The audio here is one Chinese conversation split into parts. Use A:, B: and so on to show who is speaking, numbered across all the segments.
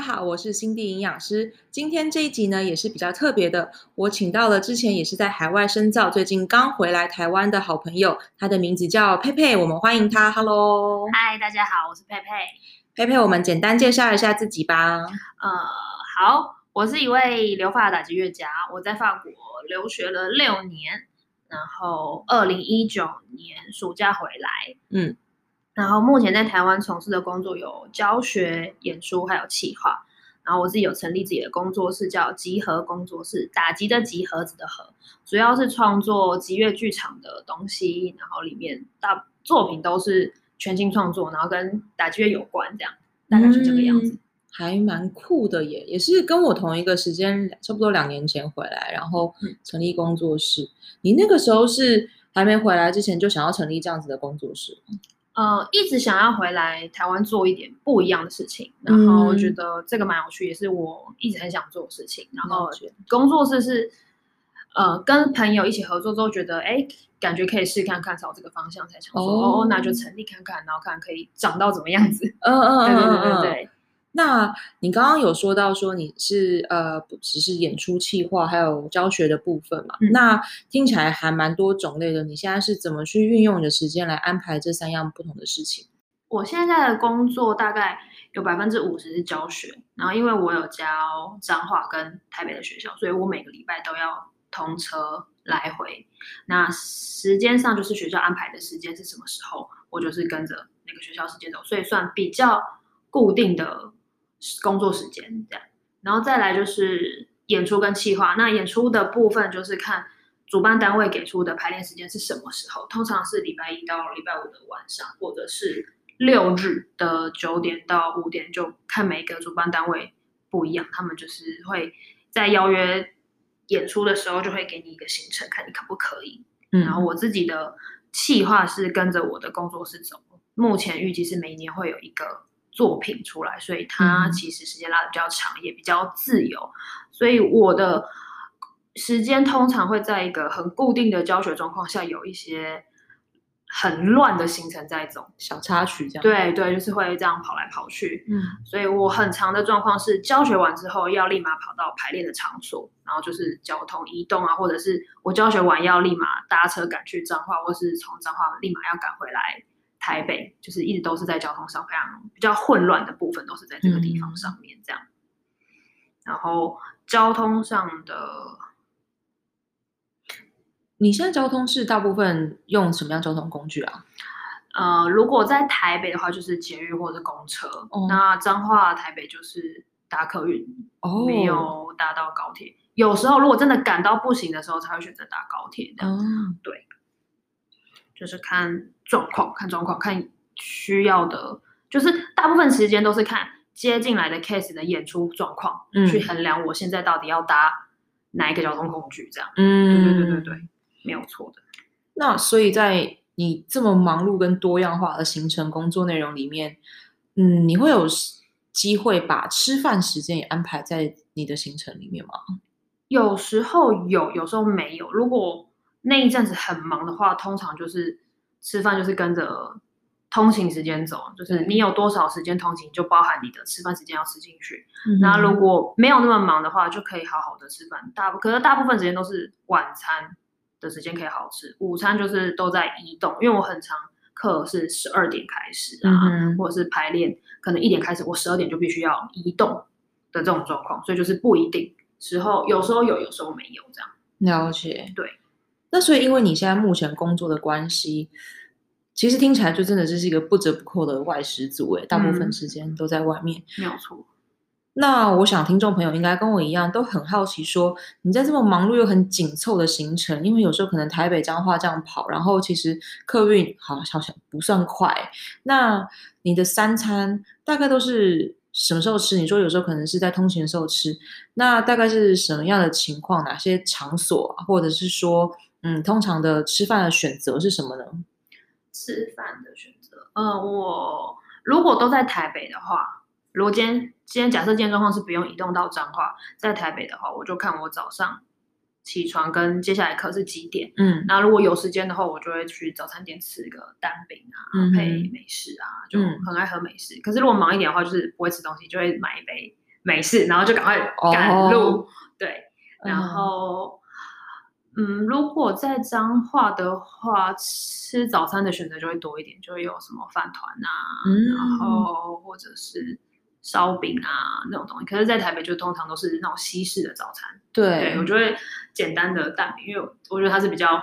A: 家好，我是心地营养师。今天这一集呢，也是比较特别的，我请到了之前也是在海外深造，最近刚回来台湾的好朋友，他的名字叫佩佩，我们欢迎他。Hello，
B: 嗨，大家好，我是佩佩。
A: 佩佩，我们简单介绍一下自己吧。
B: 呃，好，我是一位留法打击乐家，我在法国留学了六年，然后二零一九年暑假回来，
A: 嗯。
B: 然后目前在台湾从事的工作有教学、演出，还有企划。然后我自己有成立自己的工作室，叫集合工作室，打击的集，盒子的盒，主要是创作集乐剧场的东西。然后里面大作品都是全新创作，然后跟打击乐有关，这样大概是这个样子。
A: 嗯，还蛮酷的耶，也是跟我同一个时间，差不多两年前回来，然后成立工作室。嗯。你那个时候是还没回来之前就想要成立这样子的工作室？
B: 呃，一直想要回来台湾做一点不一样的事情，然后我觉得这个蛮有趣，也是我一直很想做的事情。然后工作室是，呃，跟朋友一起合作之后，觉得哎，感觉可以试看看朝这个方向，才想说哦，哦，那就成立看看，然后看看可以长到怎么样子。
A: 嗯嗯嗯，
B: 嗯对对对对。
A: 那你刚刚有说到说你是呃不只是演出企划，还有教学的部分嘛？嗯、那听起来还蛮多种类的。你现在是怎么去运用你的时间来安排这三样不同的事情？
B: 我现在的工作大概有百分之五十是教学，然后因为我有教彰化跟台北的学校，所以我每个礼拜都要通车来回。那时间上就是学校安排的时间是什么时候，我就是跟着那个学校时间走，所以算比较固定的。工作时间这样，然后再来就是演出跟企划。那演出的部分就是看主办单位给出的排练时间是什么时候，通常是礼拜一到礼拜五的晚上，或者是六日的九点到五点，就看每个主办单位不一样，他们就是会在邀约演出的时候就会给你一个行程，看你可不可以。嗯，然后我自己的企划是跟着我的工作室走，目前预计是每年会有一个。作品出来，所以它其实时间拉的比较长，嗯，也比较自由。所以我的时间通常会在一个很固定的教学状况下，有一些很乱的行程在走，
A: 小插曲这样。
B: 对对，就是会这样跑来跑去。嗯，所以我很长的状况是教学完之后要立马跑到排练的场所，然后就是交通移动啊，或者是我教学完要立马搭车赶去彰化，或是从彰化立马要赶回来。台北就是一直都是在交通上非常比较混乱的部分，都是在这个地方上面这样。嗯、然后交通上的，
A: 你现在交通是大部分用什么样交通工具啊？
B: 呃，如果在台北的话，就是捷运或者公车。哦、那彰化台北就是搭客运，哦，没有搭到高铁。有时候如果真的赶到不行的时候，才会选择搭高铁这样。哦、对。就是看状况，看状况，看需要的，就是大部分时间都是看接进来的 case 的演出状况，嗯，去衡量我现在到底要搭哪一个交通工具，这样，嗯，对对对对对，没有错的。
A: 那所以在你这么忙碌跟多样化的行程工作内容里面，嗯，你会有机会把吃饭时间也安排在你的行程里面吗？
B: 有时候有，有时候没有。如果那一阵子很忙的话，通常就是吃饭就是跟着通勤时间走，就是你有多少时间通勤，就包含你的吃饭时间要吃进去。那、嗯、如果没有那么忙的话，就可以好好的吃饭。大可能大部分时间都是晚餐的时间可以好好吃，午餐就是都在移动，因为我很长课是十二点开始啊，嗯、或者是排练可能一点开始，我十二点就必须要移动的这种状况，所以就是不一定时候，有时候有，有时候没有这样。
A: 了解，
B: 对。
A: 那所以，因为你现在目前工作的关系，其实听起来就真的是一个不折不扣的外食族诶，大部分时间都在外面。
B: 没有错。
A: 那我想听众朋友应该跟我一样，都很好奇说，你在这么忙碌又很紧凑的行程，因为有时候可能台北彰化这样跑，然后其实客运好像不算快。那你的三餐大概都是什么时候吃？你说有时候可能是在通勤的时候吃，那大概是什么样的情况？哪些场所，或者是说？嗯，通常的吃饭的选择是什么呢？
B: 吃饭的选择，呃，我如果都在台北的话，如果今天今天假设今天状况是不用移动到彰化，在台北的话，我就看我早上起床跟接下来课是几点。嗯，那如果有时间的话，我就会去早餐店吃个蛋饼啊，嗯、配美式啊，就很爱喝美式。嗯、可是如果忙一点的话，就是不会吃东西，就会买一杯美式，然后就赶快赶路。
A: 哦、
B: 对，然后嗯，嗯，如果在彰化的话，吃早餐的选择就会多一点，就会有什么饭团啊，嗯、然后或者是。烧饼啊那种东西，可是，在台北就通常都是那种西式的早餐。
A: 对，
B: 对我就会简单的蛋饼，因为我觉得它是比较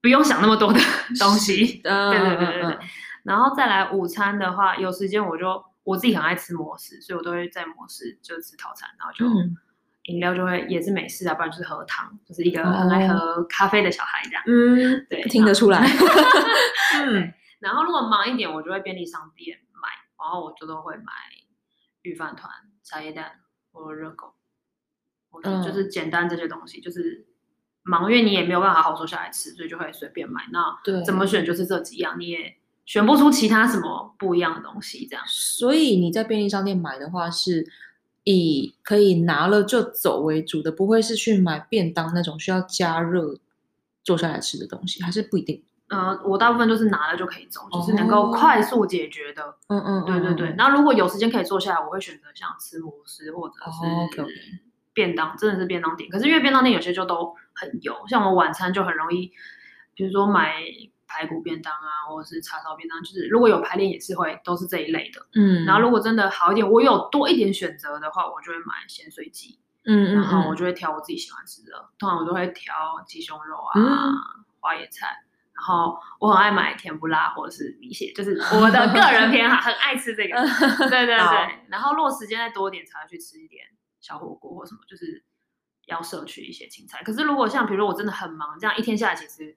B: 不用想那么多的东西。嗯、对对对对对。嗯、然后再来午餐的话，有时间我就我自己很爱吃摩斯，所以我都会在摩斯就吃套餐，然后就饮料就会也是美式啊，不然就是喝糖，就是一个很爱喝咖啡的小孩这样。嗯，对，
A: 听得出来。
B: 嗯，然后如果忙一点，我就会便利商店买，然后我就都会买。御饭团、茶叶蛋或热狗，或者就是简单这些东西，嗯、就是忙，因为你也没有办法好好坐下来吃，所以就会随便买。那对，怎么选就是这几样，你也选不出其他什么不一样的东西，这样。
A: 所以你在便利商店买的话，是以可以拿了就走为主的，不会是去买便当那种需要加热坐下来吃的东西，还是不一定。
B: 呃，我大部分都是拿了就可以走，就是能够快速解决的。嗯嗯，对对对。那如果有时间可以坐下来，我会选择像吃摩斯或者是便当，真的是便当店。可是因为便当店有些就都很油，像我晚餐就很容易，比如说买排骨便当啊，或者是叉烧便当，就是如果有排练也是会都是这一类的。嗯。然后如果真的好一点，我有多一点选择的话，我就会买咸水鸡。嗯嗯。然后我就会挑我自己喜欢吃的，通常我都会挑鸡胸肉啊，花椰菜。然后我很爱买甜不辣或者是米血，就是我的个人偏好，很爱吃这个。对对对。然后如果时间再多一点，才会去吃一点小火锅或什么，就是要摄取一些青菜。可是如果像比如说我真的很忙，这样一天下来其实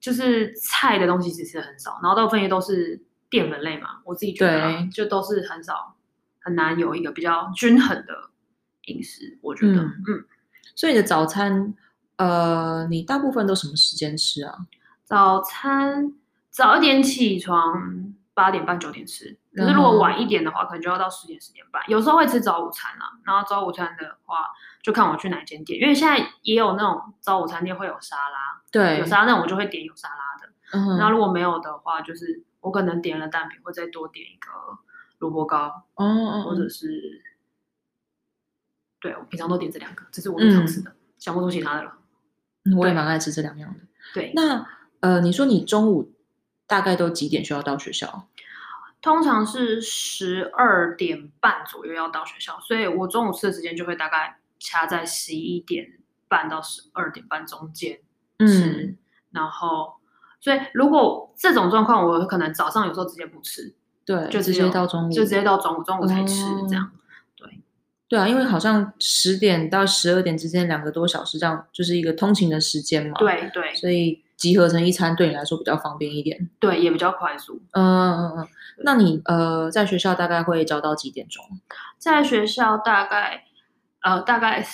B: 就是菜的东西其实很少，然后大部分也都是淀粉类嘛，我自己觉得对就都是很少，很难有一个比较均衡的饮食。我觉得，嗯，嗯，
A: 所以你的早餐，呃，你大部分都什么时间吃啊？
B: 早餐早一点起床，八点半九点吃。可是如果晚一点的话，可能就要到十点十点半。有时候会吃早午餐啊，然后早午餐的话，就看我去哪间店，因为现在也有那种早午餐店会有沙拉，
A: 对，
B: 有沙拉那我就会点有沙拉的。嗯那，如果没有的话，就是我可能点了蛋饼，会再多点一个萝卜糕，哦嗯，或者是，对，我平常都点这两个，这是我日常吃的，嗯、想不出其他的了。
A: 我也蛮爱吃这两样的。
B: 对，
A: 那。呃，你说你中午大概都几点需要到学校？
B: 通常是十二点半左右要到学校，所以我中午吃的时间就会大概掐在十一点半到十二点半中间吃。嗯，然后，所以如果这种状况，我可能早上有时候直接不吃，
A: 对，就直接到中午，
B: 就直接到中午，中午才吃，哦，这样。对，
A: 对啊，因为好像十点到十二点之间两个多小时，这样就是一个通勤的时间嘛。
B: 对对，
A: 所以。集合成一餐对你来说比较方便一点，
B: 对，也比较快速。
A: 嗯嗯嗯，那你呃在学校大概会教到几点钟？
B: 在学校大概呃大概，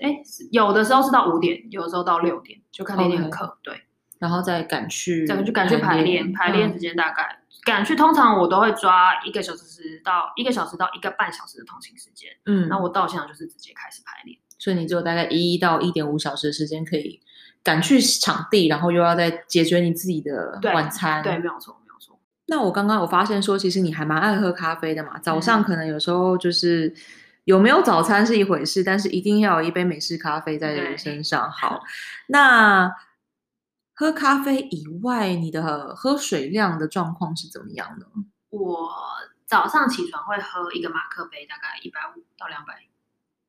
B: 哎，有的时候是到五点，有的时候到六点，就看那天课。Okay. 对，
A: 然后再赶去，
B: 再就赶去排练，排练时间大概赶去，通常我都会抓一个小时到一个小时到一个半小时的通勤时间。嗯，那我到现场就是直接开始排练，
A: 所以你只有大概一到一点五小时的时间可以。赶去场地，然后又要再解决你自己的晚餐。
B: 对，对，没有错，没有错。
A: 那我刚刚我发现说，其实你还蛮爱喝咖啡的嘛。早上可能有时候就是有没有早餐是一回事，但是一定要有一杯美式咖啡在人身上。好，那喝咖啡以外，你的喝水量的状况是怎么样呢？
B: 我早上起床会喝一个马克杯，大概一百五到两百。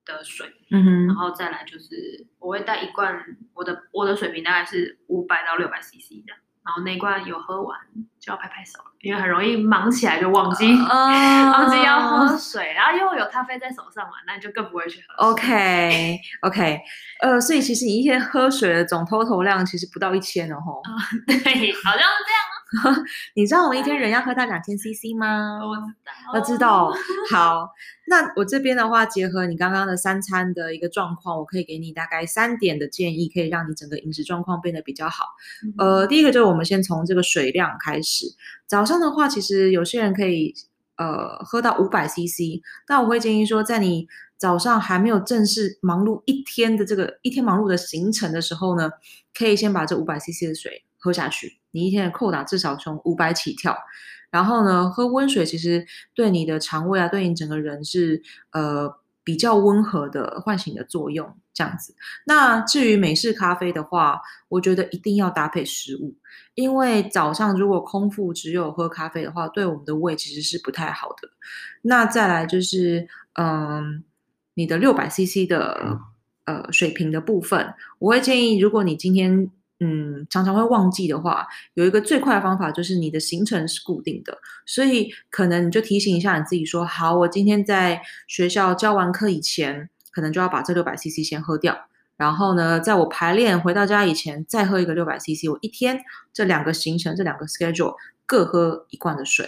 B: 的水，嗯哼，然后再来就是我会带一罐，我的我的水瓶大概是五百到六百 CC 这样，然后那一罐有喝完就要拍拍手，因为很容易忙起来就忘记、uh, 忘记要喝水，然后又有咖啡在手上嘛，那你就更不会去喝。
A: OK OK，呃，所以其实你一天喝水的总 total 量其实不到一千哦，吼。
B: Uh, 对，好像是这样。
A: 你知道我们一天人要喝到两千 CC 吗？
B: 我知道，
A: 我知道。好，那我这边的话，结合你刚刚的三餐的一个状况，我可以给你大概三点的建议，可以让你整个饮食状况变得比较好。嗯、呃，第一个就是我们先从这个水量开始。早上的话，其实有些人可以呃喝到五百 CC，那我会建议说，在你早上还没有正式忙碌一天的这个一天忙碌的行程的时候呢，可以先把这五百 CC 的水喝下去。你一天的扣打至少从五百起跳，然后呢，喝温水其实对你的肠胃啊，对你整个人是呃比较温和的唤醒的作用，这样子。那至于美式咖啡的话，我觉得一定要搭配食物，因为早上如果空腹只有喝咖啡的话，对我们的胃其实是不太好的。那再来就是，嗯、呃，你的六百 CC 的呃水平的部分，我会建议，如果你今天嗯，常常会忘记的话，有一个最快的方法就是你的行程是固定的，所以可能你就提醒一下你自己说，好，我今天在学校教完课以前，可能就要把这六百 CC 先喝掉，然后呢，在我排练回到家以前再喝一个六百 CC，我一天这两个行程这两个 schedule 各喝一罐的水。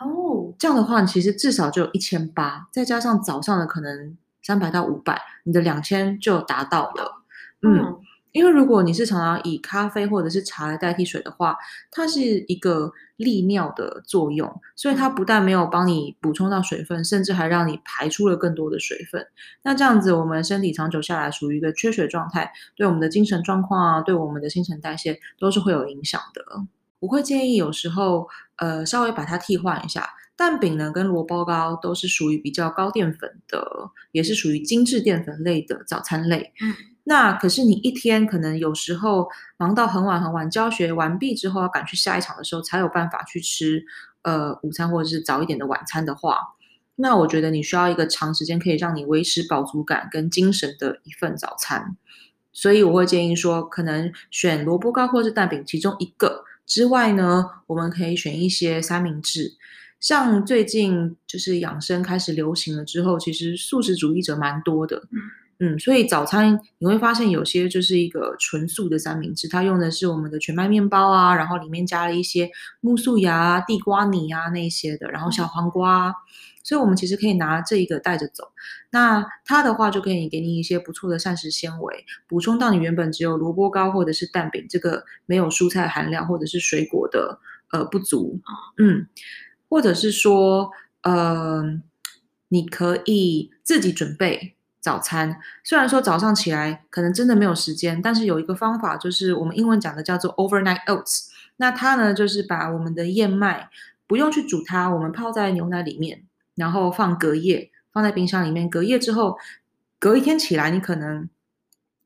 A: 哦，这样的话，你其实至少就有一千八，再加上早上的可能三百到五百，你的两千就达到了，嗯。嗯因为如果你是常常以咖啡或者是茶来代替水的话，它是一个利尿的作用，所以它不但没有帮你补充到水分，甚至还让你排出了更多的水分。那这样子，我们身体长久下来属于一个缺水状态，对我们的精神状况啊，对我们的新陈代谢都是会有影响的。我会建议有时候，呃，稍微把它替换一下。蛋饼呢，跟萝卜糕都是属于比较高淀粉的，也是属于精致淀粉类的早餐类。嗯。那可是你一天可能有时候忙到很晚很晚，教学完毕之后要赶去下一场的时候，才有办法去吃呃午餐或者是早一点的晚餐的话，那我觉得你需要一个长时间可以让你维持饱足感跟精神的一份早餐。所以我会建议说，可能选萝卜糕或是蛋饼其中一个之外呢，我们可以选一些三明治。像最近就是养生开始流行了之后，其实素食主义者蛮多的。所以早餐你会发现有些就是一个纯素的三明治，它用的是我们的全麦面包啊，然后里面加了一些木素芽、地瓜泥啊那些的，然后小黄瓜，所以我们其实可以拿这一个带着走。那它的话就可以给你一些不错的膳食纤维，补充到你原本只有萝卜糕或者是蛋饼这个没有蔬菜含量或者是水果的呃不足。嗯，或者是说呃，你可以自己准备。早餐虽然说早上起来可能真的没有时间，但是有一个方法，就是我们英文讲的叫做 overnight oats。那它呢，就是把我们的燕麦不用去煮它，我们泡在牛奶里面，然后放隔夜，放在冰箱里面。隔夜之后，隔一天起来，你可能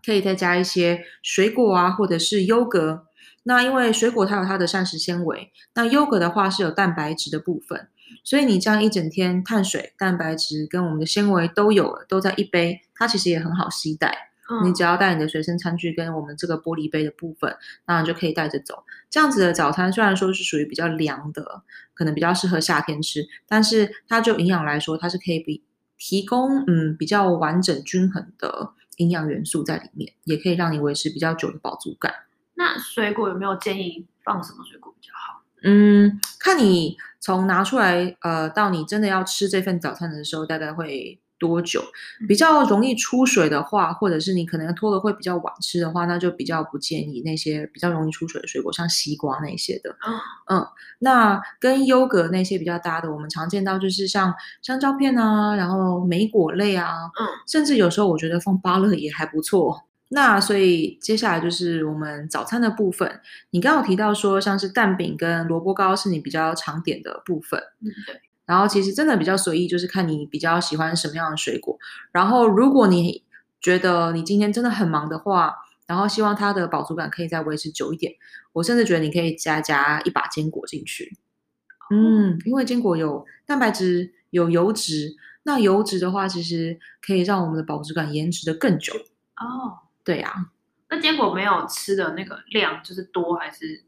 A: 可以再加一些水果啊，或者是优格。那因为水果它有它的膳食纤维，那优格的话是有蛋白质的部分。所以你这样一整天，碳水、蛋白质跟我们的纤维都有了，都在一杯，它其实也很好携带。嗯，你只要带你的随身餐具跟我们这个玻璃杯的部分，那你就可以带着走。这样子的早餐虽然说是属于比较凉的，可能比较适合夏天吃，但是它就营养来说，它是可以比提供嗯比较完整均衡的营养元素在里面，也可以让你维持比较久的饱足感。
B: 那水果有没有建议放什么水果比较好？
A: 嗯，看你。从拿出来，呃，到你真的要吃这份早餐的时候，大概会多久？比较容易出水的话，或者是你可能拖的会比较晚吃的话，那就比较不建议那些比较容易出水的水果，像西瓜那些的。嗯，那跟优格那些比较搭的，我们常见到就是像香蕉片啊，然后莓果类啊，嗯，甚至有时候我觉得放芭乐也还不错。那所以接下来就是我们早餐的部分。你刚刚有提到说，像是蛋饼跟萝卜糕是你比较常点的部分。嗯，对。然后其实真的比较随意，就是看你比较喜欢什么样的水果。然后如果你觉得你今天真的很忙的话，然后希望它的饱足感可以再维持久一点，我甚至觉得你可以加加一把坚果进去。嗯，因为坚果有蛋白质，有油脂。那油脂的话，其实可以让我们的饱足感延迟的更久。哦。对呀、啊，
B: 那坚果没有吃的那个量就是多还是？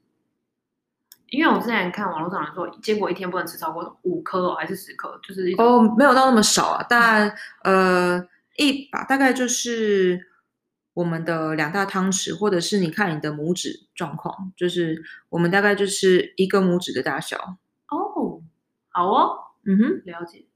B: 因为我之前看网络上人说，坚果一天不能吃超过五颗哦，还是十颗？就是
A: 哦，没有到那么少啊，但呃一把大概就是我们的两大汤匙，或者是你看你的拇指状况，就是我们大概就是一个拇指的大小。
B: 哦，好哦，嗯哼，了解。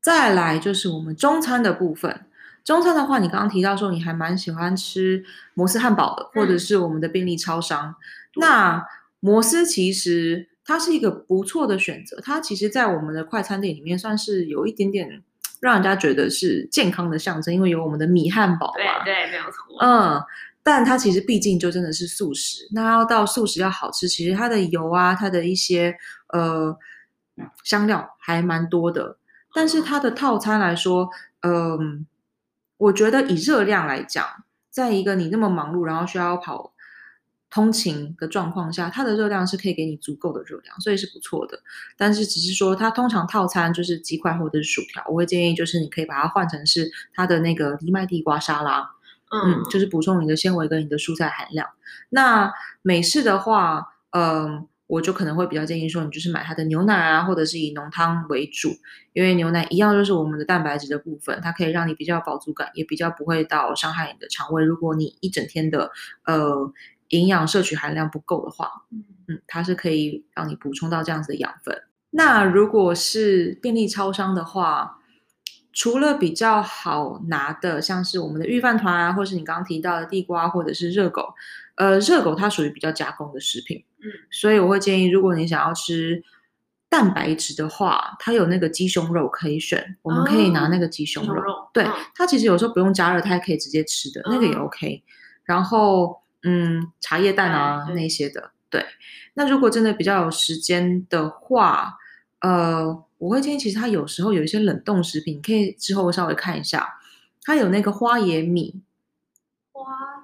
A: 再来就是我们中餐的部分。中餐的话，你刚刚提到说你还蛮喜欢吃摩斯汉堡的，或者是我们的便利超商。嗯、那摩斯其实它是一个不错的选择，它其实，在我们的快餐店里面算是有一点点让人家觉得是健康的象征，因为有我们的米汉堡嘛。
B: 对对，没有错。
A: 嗯，但它其实毕竟就真的是素食。那要到素食要好吃，其实它的油啊，它的一些呃香料还蛮多的。但是它的套餐来说，嗯、呃，我觉得以热量来讲，在一个你那么忙碌，然后需要跑。通勤的状况下，它的热量是可以给你足够的热量，所以是不错的。但是只是说，它通常套餐就是鸡块或者是薯条，我会建议就是你可以把它换成是它的那个藜麦地瓜沙拉，嗯，嗯，就是补充你的纤维跟你的蔬菜含量。那美式的话，嗯、呃，我就可能会比较建议说，你就是买它的牛奶啊，或者是以浓汤为主，因为牛奶一样就是我们的蛋白质的部分，它可以让你比较饱足感，也比较不会到伤害你的肠胃。如果你一整天的呃。营养摄取含量不够的话，嗯，它是可以让你补充到这样子的养分。那如果是便利超商的话，除了比较好拿的，像是我们的御饭团啊，或是你刚刚提到的地瓜，或者是热狗，呃，热狗它属于比较加工的食品，嗯，所以我会建议，如果你想要吃蛋白质的话，它有那个鸡胸肉可以选，我们可以拿那个鸡胸肉，哦、对、嗯，它其实有时候不用加热，它也可以直接吃的，那个也 OK。然后。嗯，茶叶蛋啊那些的，对。那如果真的比较有时间的话，呃，我会建议，其实它有时候有一些冷冻食品，可以之后稍微看一下，它有那个花椰米。
B: 花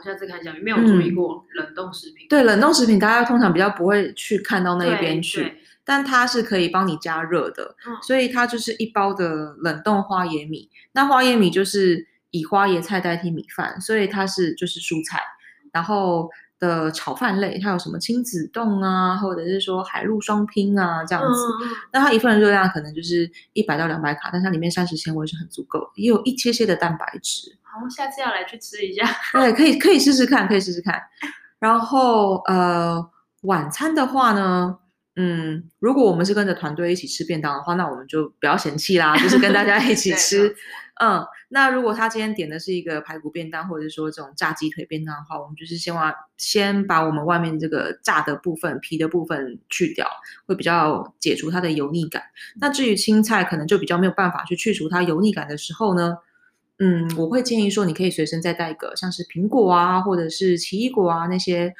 B: 我下次看一下，没有注意过冷冻食品。
A: 嗯、对，冷冻食品大家通常比较不会去看到那一边去，但它是可以帮你加热的，嗯，所以它就是一包的冷冻花椰米。那花椰米就是以花椰菜代替米饭，所以它是就是蔬菜。然后的炒饭类，它有什么亲子冻啊，或者是说海陆双拼啊这样子。嗯、那它一份的热量可能就是一百到两百卡，但它里面膳食纤维是很足够，也有一些些的蛋白质。
B: 好，下次要来去吃一下。
A: 对，可以可以试试看，可以试试看。然后呃，晚餐的话呢，嗯，如果我们是跟着团队一起吃便当的话，那我们就不要嫌弃啦，就是跟大家一起 吃。嗯，那如果他今天点的是一个排骨便当，或者是说这种炸鸡腿便当的话，我们就是先把先把我们外面这个炸的部分、皮的部分去掉，会比较解除它的油腻感。那至于青菜，可能就比较没有办法去去除它油腻感的时候呢，嗯，我会建议说，你可以随身再带一个像是苹果啊，或者是奇异果啊那些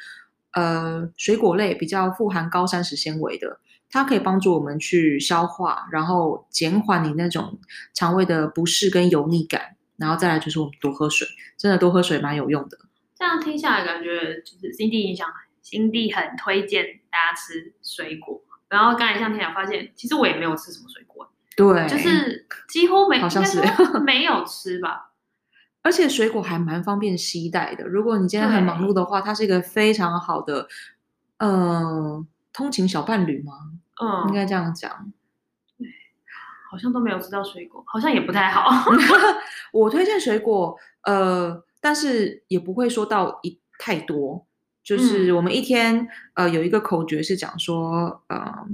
A: 呃水果类比较富含高膳食纤维的。它可以帮助我们去消化，然后减缓你那种肠胃的不适跟油腻感，然后再来就是我们多喝水，真的多喝水蛮有用的。
B: 这样听下来感觉就是 Cindy 影响，Cindy 很推荐大家吃水果。然后刚才像天讲发现，其实我也没有吃什么水果，
A: 对，
B: 就是几乎没，
A: 好像是
B: 没有吃吧。
A: 而且水果还蛮方便携带的，如果你今天很忙碌的话，它是一个非常好的，嗯、呃。通勤小伴侣吗？嗯，应该这样讲。
B: 对，好像都没有吃到水果，好像也不太好。
A: 我推荐水果，呃，但是也不会说到一太多。就是我们一天，嗯、呃，有一个口诀是讲说，呃，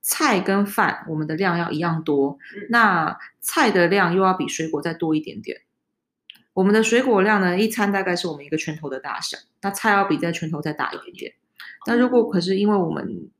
A: 菜跟饭我们的量要一样多，嗯，那菜的量又要比水果再多一点点。我们的水果量呢，一餐大概是我们一个拳头的大小，那菜要比这拳头再大一点点。那如果可是因为我们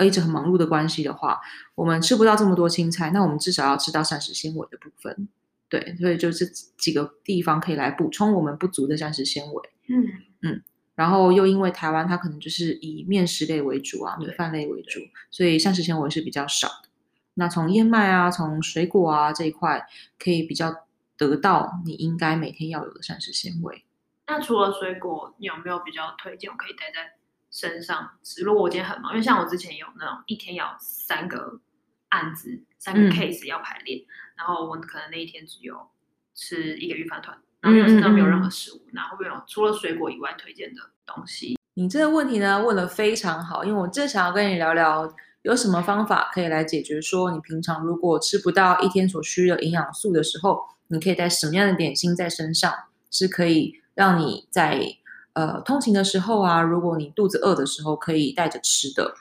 A: 呃一直很忙碌的关系的话，我们吃不到这么多青菜，那我们至少要吃到膳食纤维的部分，对，所以就这几个地方可以来补充我们不足的膳食纤维。嗯嗯，然后又因为台湾它可能就是以面食类为主啊，米饭类为主，所以膳食纤维是比较少的。那从燕麦啊，从水果啊这一块，可以比较得到你应该每天要有的膳食纤维。
B: 那除了水果，你有没有比较推荐我可以带在身上，如果我今天很忙，因为像我之前有那种一天要三个案子、三个 case 要排练，嗯、然后我可能那一天只有吃一个预饭团，然后没有身上没有任何食物，然后会没有除了水果以外推荐的东西。
A: 你这个问题呢问的非常好，因为我正想要跟你聊聊有什么方法可以来解决，说你平常如果吃不到一天所需的营养素的时候，你可以带什么样的点心在身上，是可以让你在。呃，通勤的时候啊，如果你肚子饿的时候，可以带着吃的。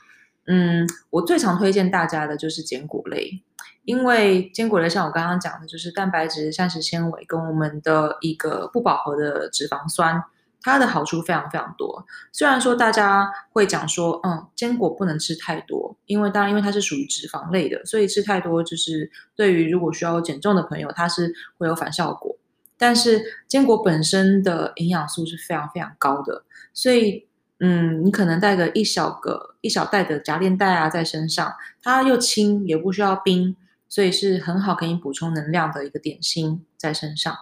A: 嗯，我最常推荐大家的就是坚果类，因为坚果类像我刚刚讲的，就是蛋白质、膳食纤维跟我们的一个不饱和的脂肪酸，它的好处非常非常多。虽然说大家会讲说，嗯，坚果不能吃太多，因为当然因为它是属于脂肪类的，所以吃太多就是对于如果需要减重的朋友，它是会有反效果。但是坚果本身的营养素是非常非常高的，所以嗯，你可能带个一小个一小袋的夹链袋啊在身上，它又轻也不需要冰，所以是很好给你补充能量的一个点心在身上。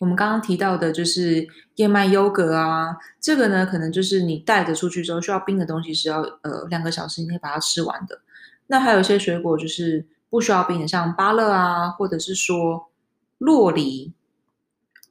A: 我们刚刚提到的就是燕麦优格啊，这个呢可能就是你带着出去之后需要冰的东西是要呃两个小时以内把它吃完的。那还有一些水果就是不需要冰的，像芭乐啊，或者是说洛梨。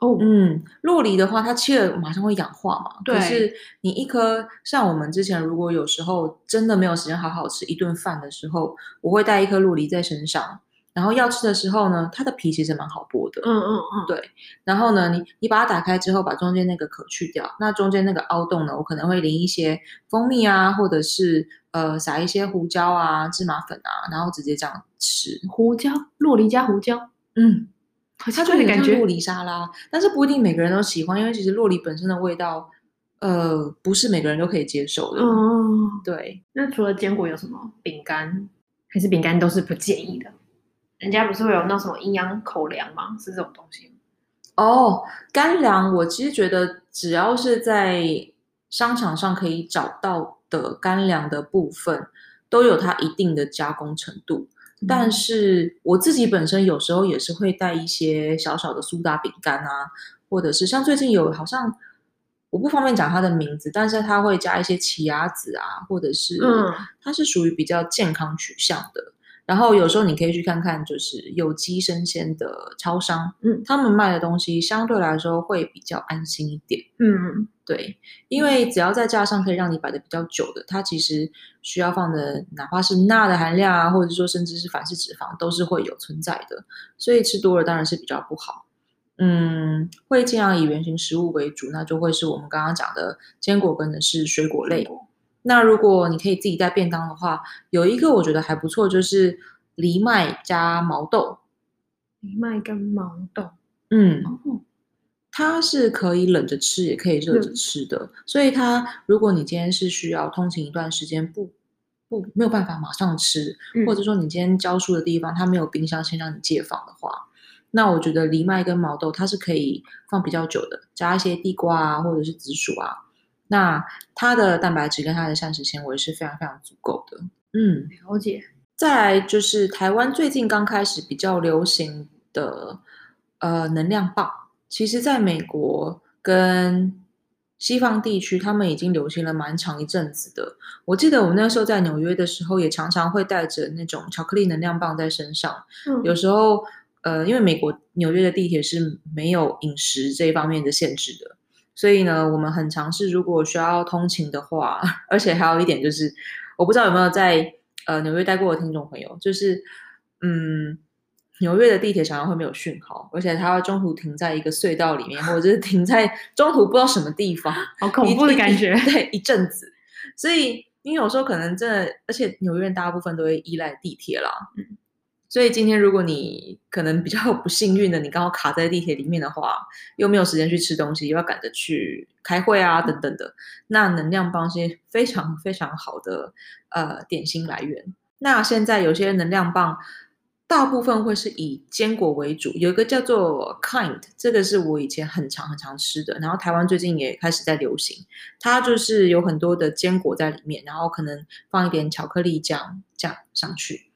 A: 哦，嗯，洛梨的话，它切了马上会氧化嘛。对。可是你一颗，像我们之前如果有时候真的没有时间好好吃一顿饭的时候，我会带一颗洛梨在身上。然后要吃的时候呢，它的皮其实蛮好剥的。嗯嗯嗯。对。然后呢，你你把它打开之后，把中间那个壳去掉，那中间那个凹洞呢，我可能会淋一些蜂蜜啊，或者是呃撒一些胡椒啊、芝麻粉啊，然后直接这样吃。
B: 胡椒，洛梨加胡椒。
A: 嗯。它就有点像洛梨沙拉，但是不一定每个人都喜欢，因为其实洛梨本身的味道，呃，不是每个人都可以接受的。嗯，对。
B: 那除了坚果，有什么饼干？还是饼干都是不建议的？人家不是会有那什么营养口粮吗？是这种东西吗？
A: 哦，干粮，我其实觉得只要是在商场上可以找到的干粮的部分，都有它一定的加工程度。但是我自己本身有时候也是会带一些小小的苏打饼干啊，或者是像最近有好像我不方便讲它的名字，但是它会加一些奇亚籽啊，或者是它是属于比较健康取向的。然后有时候你可以去看看，就是有机生鲜的超商，嗯，他们卖的东西相对来说会比较安心一点，嗯，对，因为只要在架上可以让你摆的比较久的，它其实需要放的，哪怕是钠的含量啊，或者说甚至是反式脂肪，都是会有存在的，所以吃多了当然是比较不好，嗯，会尽量以原型食物为主，那就会是我们刚刚讲的坚果跟的是水果类。那如果你可以自己带便当的话，有一个我觉得还不错，就是藜麦加毛豆。
B: 藜麦跟毛豆，
A: 嗯，哦，它是可以冷着吃，也可以热着吃的。嗯，所以它，如果你今天是需要通勤一段时间，不不没有办法马上吃，嗯，或者说你今天教书的地方它没有冰箱先让你借放的话，那我觉得藜麦跟毛豆它是可以放比较久的，加一些地瓜啊，或者是紫薯啊。那它的蛋白质跟它的膳食纤维是非常非常足够的。嗯，
B: 了解。
A: 再来就是台湾最近刚开始比较流行的呃能量棒，其实在美国跟西方地区，他们已经流行了蛮长一阵子的。我记得我们那时候在纽约的时候，也常常会带着那种巧克力能量棒在身上。嗯，有时候呃，因为美国纽约的地铁是没有饮食这一方面的限制的。所以呢，我们很尝试，如果需要通勤的话，而且还有一点就是，我不知道有没有在呃纽约待过的听众朋友，就是嗯，纽约的地铁常常会没有讯号，而且它会中途停在一个隧道里面，或者是停在中途不知道什么地方，
B: 好恐怖的感觉。
A: 对，一阵子。所以你有时候可能真的，而且纽约人大部分都会依赖地铁啦。嗯。所以今天如果你可能比较不幸运的，你刚好卡在地铁里面的话，又没有时间去吃东西，又要赶着去开会啊等等的，那能量棒是非常非常好的呃点心来源。那现在有些能量棒，大部分会是以坚果为主，有一个叫做 Kind，这个是我以前很常很常吃的，然后台湾最近也开始在流行，它就是有很多的坚果在里面，然后可能放一点巧克力酱酱上去。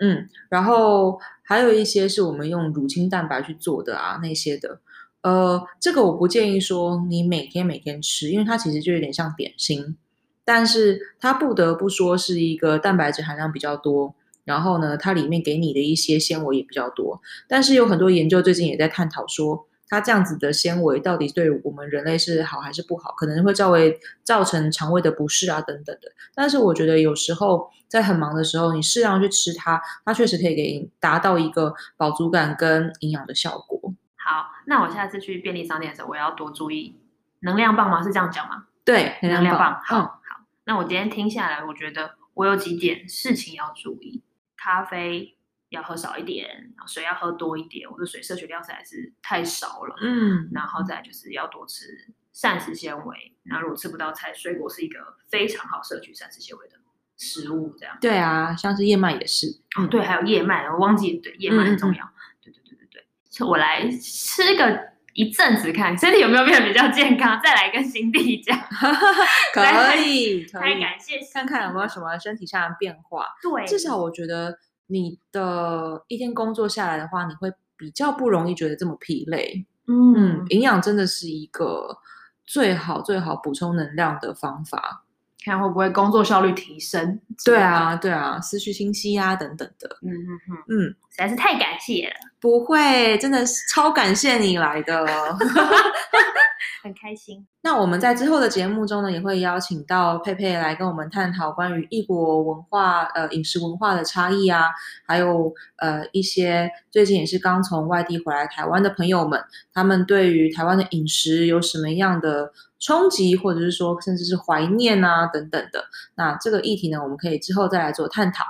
A: 嗯，然后还有一些是我们用乳清蛋白去做的啊，那些的，呃，这个我不建议说你每天每天吃，因为它其实就有点像点心，但是它不得不说是一个蛋白质含量比较多，然后呢，它里面给你的一些纤维也比较多，但是有很多研究最近也在探讨说，它这样子的纤维到底对我们人类是好还是不好，可能会稍微造成肠胃的不适啊等等的，但是我觉得有时候。在很忙的时候，你适量去吃它，它确实可以给你达到一个饱足感跟营养的效果。
B: 好，那我下次去便利商店的时候，我要多注意能量棒吗？是这样讲吗？
A: 对，
B: 能量棒。好，嗯，好。那我今天听下来，我觉得我有几点事情要注意：咖啡要喝少一点，水要喝多一点。我的水摄取量实在是太少了。嗯，然后再就是要多吃膳食纤维。那如果吃不到菜，水果是一个非常好摄取膳食纤维的。食物这样
A: 对啊，像是燕麦也是，
B: 哦，对，还有燕麦，我忘记，对，燕麦很重要，嗯、对对对对对。我来吃个一阵子看身体有没有变得比较健康，再来跟新弟讲。
A: 可以，可以，
B: 太感谢，
A: 看看有没有什么身体上的变化。
B: 对，
A: 至少我觉得你的一天工作下来的话，你会比较不容易觉得这么疲累。
B: 嗯，
A: 嗯，营养真的是一个最好最好补充能量的方法。
B: 看会不会工作效率提升？
A: 对啊，对啊，思绪清晰啊，等等的。
B: 嗯嗯嗯
A: 嗯，
B: 实在是太感谢了。
A: 不会，真的是超感谢你来的，
B: 很开心。
A: 那我们在之后的节目中呢，也会邀请到佩佩来跟我们探讨关于异国文化、呃饮食文化的差异啊，还有呃一些最近也是刚从外地回来台湾的朋友们，他们对于台湾的饮食有什么样的冲击，或者是说甚至是怀念啊等等的。那这个议题呢，我们可以之后再来做探讨。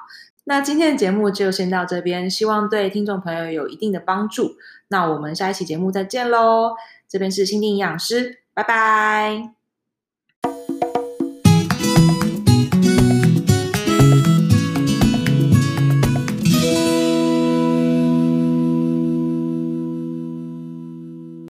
A: 那今天的节目就先到这边，希望对听众朋友有一定的帮助。那我们下一期节目再见喽！这边是心地营养师，拜拜。